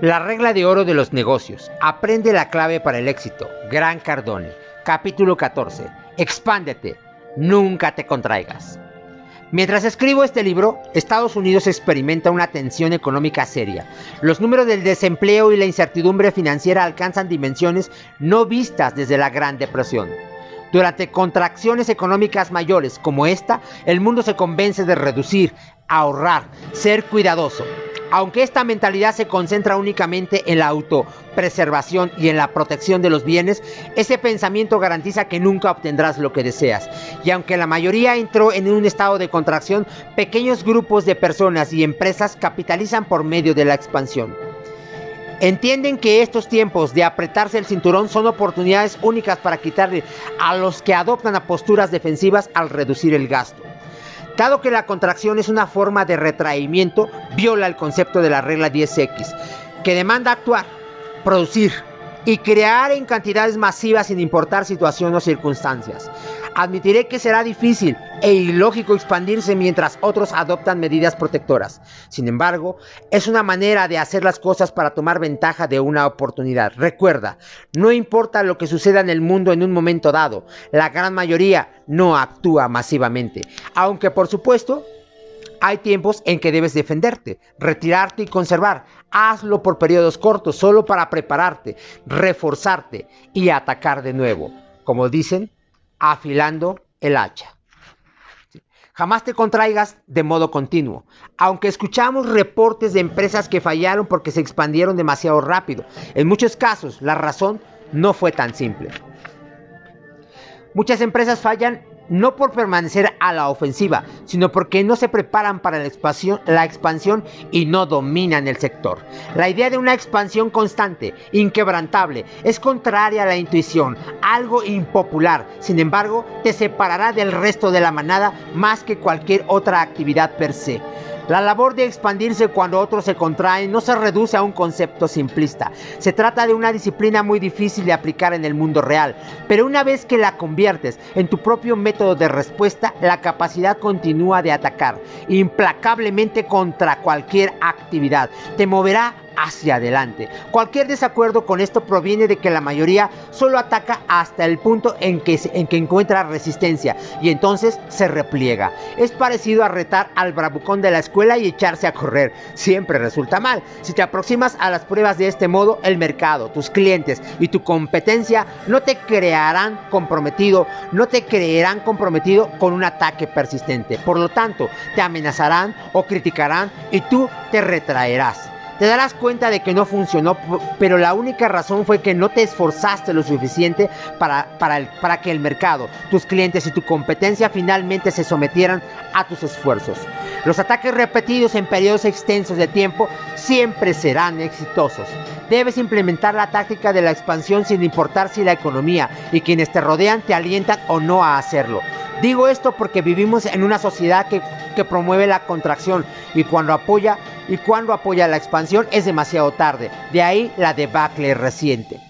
La regla de oro de los negocios. Aprende la clave para el éxito. Gran Cardone. Capítulo 14. Expándete. Nunca te contraigas. Mientras escribo este libro, Estados Unidos experimenta una tensión económica seria. Los números del desempleo y la incertidumbre financiera alcanzan dimensiones no vistas desde la Gran Depresión. Durante contracciones económicas mayores como esta, el mundo se convence de reducir, ahorrar, ser cuidadoso. Aunque esta mentalidad se concentra únicamente en la autopreservación y en la protección de los bienes, ese pensamiento garantiza que nunca obtendrás lo que deseas. Y aunque la mayoría entró en un estado de contracción, pequeños grupos de personas y empresas capitalizan por medio de la expansión. Entienden que estos tiempos de apretarse el cinturón son oportunidades únicas para quitarle a los que adoptan posturas defensivas al reducir el gasto. Dado que la contracción es una forma de retraimiento, viola el concepto de la regla 10X, que demanda actuar, producir y crear en cantidades masivas sin importar situación o circunstancias. Admitiré que será difícil e ilógico expandirse mientras otros adoptan medidas protectoras. Sin embargo, es una manera de hacer las cosas para tomar ventaja de una oportunidad. Recuerda, no importa lo que suceda en el mundo en un momento dado, la gran mayoría no actúa masivamente. Aunque por supuesto, hay tiempos en que debes defenderte, retirarte y conservar. Hazlo por periodos cortos, solo para prepararte, reforzarte y atacar de nuevo. Como dicen, afilando el hacha. Jamás te contraigas de modo continuo. Aunque escuchamos reportes de empresas que fallaron porque se expandieron demasiado rápido, en muchos casos la razón no fue tan simple. Muchas empresas fallan no por permanecer a la ofensiva, sino porque no se preparan para la expansión, y no dominan el sector. La idea de una expansión constante, inquebrantable, es contraria a la intuición, algo impopular, sin embargo, te separará del resto de la manada más que cualquier otra actividad per se. La labor de expandirse cuando otros se contraen no se reduce a un concepto simplista. Se trata de una disciplina muy difícil de aplicar en el mundo real, pero una vez que la conviertes en tu propio método de respuesta, la capacidad continúa de atacar implacablemente contra cualquier actividad. Te moverá hacia adelante. Cualquier desacuerdo con esto proviene de que la mayoría solo ataca hasta el punto en que, en que encuentra resistencia y entonces se repliega. Es parecido a retar al bravucón de la escuela y echarse a correr. Siempre resulta mal. Si te aproximas a las pruebas de este modo, el mercado, tus clientes y tu competencia no te crearán comprometido, no te creerán comprometido con un ataque persistente. Por lo tanto, te amenazarán o criticarán y tú te retraerás. Te darás cuenta de que no funcionó, pero la única razón fue que no te esforzaste lo suficiente para, para, para que el mercado, tus clientes y tu competencia finalmente se sometieran a tus esfuerzos. Los ataques repetidos en periodos extensos de tiempo siempre serán exitosos. Debes implementar la táctica de la expansión sin importar si la economía y quienes te rodean te alientan o no a hacerlo. Digo esto porque vivimos en una sociedad que, que promueve la contracción y cuando apoya y cuando apoya la expansión es demasiado tarde. De ahí la debacle reciente.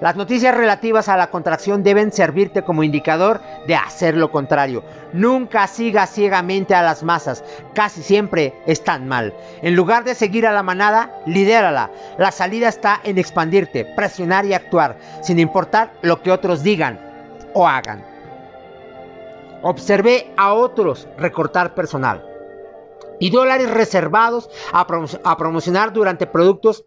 Las noticias relativas a la contracción deben servirte como indicador de hacer lo contrario. Nunca sigas ciegamente a las masas, casi siempre están mal. En lugar de seguir a la manada, lidérala. La salida está en expandirte, presionar y actuar, sin importar lo que otros digan o hagan. Observé a otros recortar personal y dólares reservados a, a promocionar durante productos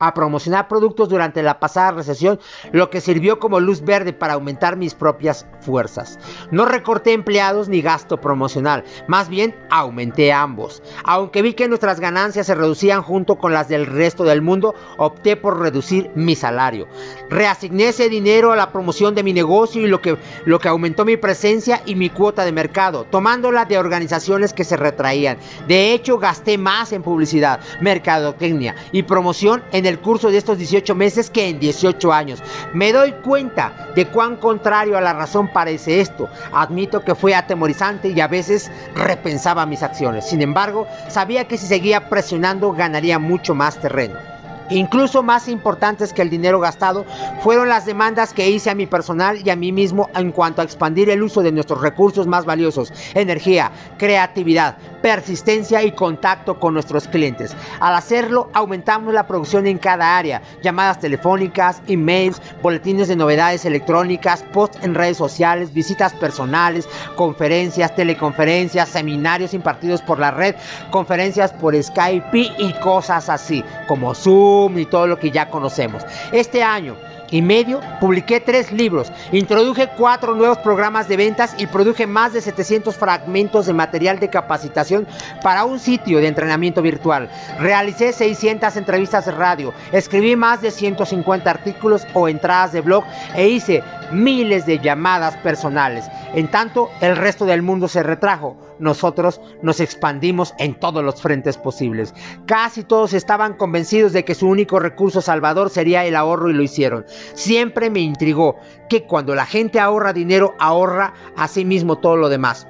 a promocionar productos durante la pasada recesión, lo que sirvió como luz verde para aumentar mis propias fuerzas. No recorté empleados ni gasto promocional, más bien aumenté ambos. Aunque vi que nuestras ganancias se reducían junto con las del resto del mundo, opté por reducir mi salario. Reasigné ese dinero a la promoción de mi negocio y lo que, lo que aumentó mi presencia y mi cuota de mercado, tomándola de organizaciones que se retraían. De hecho, gasté más en publicidad, mercadotecnia y promoción en el curso de estos 18 meses que en 18 años. Me doy cuenta de cuán contrario a la razón parece esto. Admito que fue atemorizante y a veces repensaba mis acciones. Sin embargo, sabía que si seguía presionando ganaría mucho más terreno. Incluso más importantes que el dinero gastado fueron las demandas que hice a mi personal y a mí mismo en cuanto a expandir el uso de nuestros recursos más valiosos, energía, creatividad, persistencia y contacto con nuestros clientes. Al hacerlo, aumentamos la producción en cada área, llamadas telefónicas, emails, boletines de novedades electrónicas, posts en redes sociales, visitas personales, conferencias, teleconferencias, seminarios impartidos por la red, conferencias por Skype y cosas así, como Zoom y todo lo que ya conocemos. Este año y medio publiqué tres libros, introduje cuatro nuevos programas de ventas y produje más de 700 fragmentos de material de capacitación para un sitio de entrenamiento virtual. Realicé 600 entrevistas de radio, escribí más de 150 artículos o entradas de blog e hice miles de llamadas personales. En tanto, el resto del mundo se retrajo. Nosotros nos expandimos en todos los frentes posibles. Casi todos estaban convencidos de que su único recurso salvador sería el ahorro y lo hicieron. Siempre me intrigó que cuando la gente ahorra dinero, ahorra a sí mismo todo lo demás.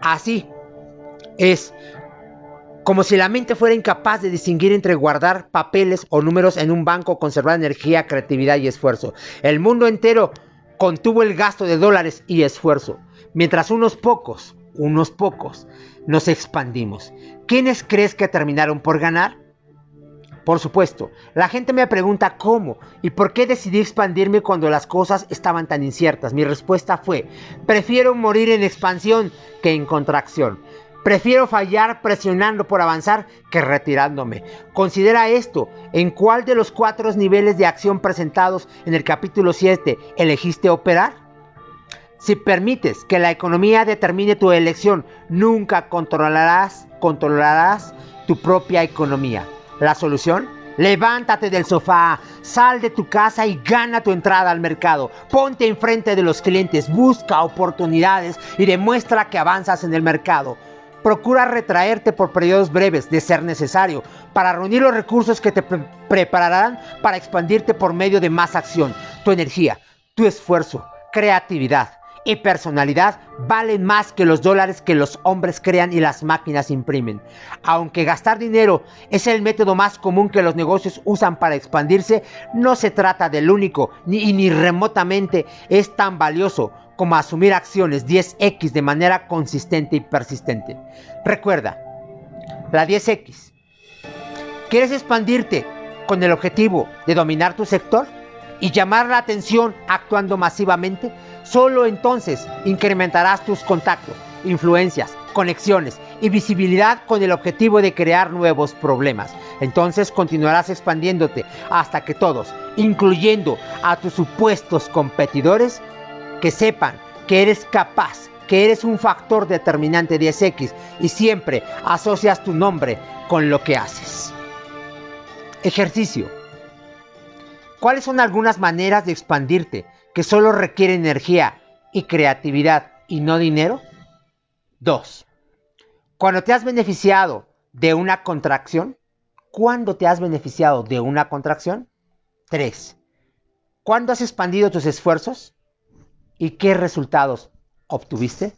Así es como si la mente fuera incapaz de distinguir entre guardar papeles o números en un banco, conservar energía, creatividad y esfuerzo. El mundo entero contuvo el gasto de dólares y esfuerzo, mientras unos pocos, unos pocos, nos expandimos. ¿Quiénes crees que terminaron por ganar? Por supuesto, la gente me pregunta cómo y por qué decidí expandirme cuando las cosas estaban tan inciertas. Mi respuesta fue, prefiero morir en expansión que en contracción. Prefiero fallar presionando por avanzar que retirándome. Considera esto, ¿en cuál de los cuatro niveles de acción presentados en el capítulo 7 elegiste operar? Si permites que la economía determine tu elección, nunca controlarás, controlarás tu propia economía. La solución Levántate del sofá, sal de tu casa y gana tu entrada al mercado. Ponte enfrente de los clientes, busca oportunidades y demuestra que avanzas en el mercado. Procura retraerte por periodos breves, de ser necesario, para reunir los recursos que te prepararán para expandirte por medio de más acción. Tu energía, tu esfuerzo, creatividad y personalidad valen más que los dólares que los hombres crean y las máquinas imprimen. Aunque gastar dinero es el método más común que los negocios usan para expandirse, no se trata del único ni, ni remotamente es tan valioso como asumir acciones 10X de manera consistente y persistente. Recuerda, la 10X. ¿Quieres expandirte con el objetivo de dominar tu sector y llamar la atención actuando masivamente? Solo entonces incrementarás tus contactos, influencias, conexiones y visibilidad con el objetivo de crear nuevos problemas. Entonces continuarás expandiéndote hasta que todos, incluyendo a tus supuestos competidores, que sepan que eres capaz, que eres un factor determinante de X y siempre asocias tu nombre con lo que haces. Ejercicio. ¿Cuáles son algunas maneras de expandirte que solo requieren energía y creatividad y no dinero? 2. Cuando te has beneficiado de una contracción, ¿cuándo te has beneficiado de una contracción? 3. ¿Cuándo has expandido tus esfuerzos? ¿Y qué resultados obtuviste?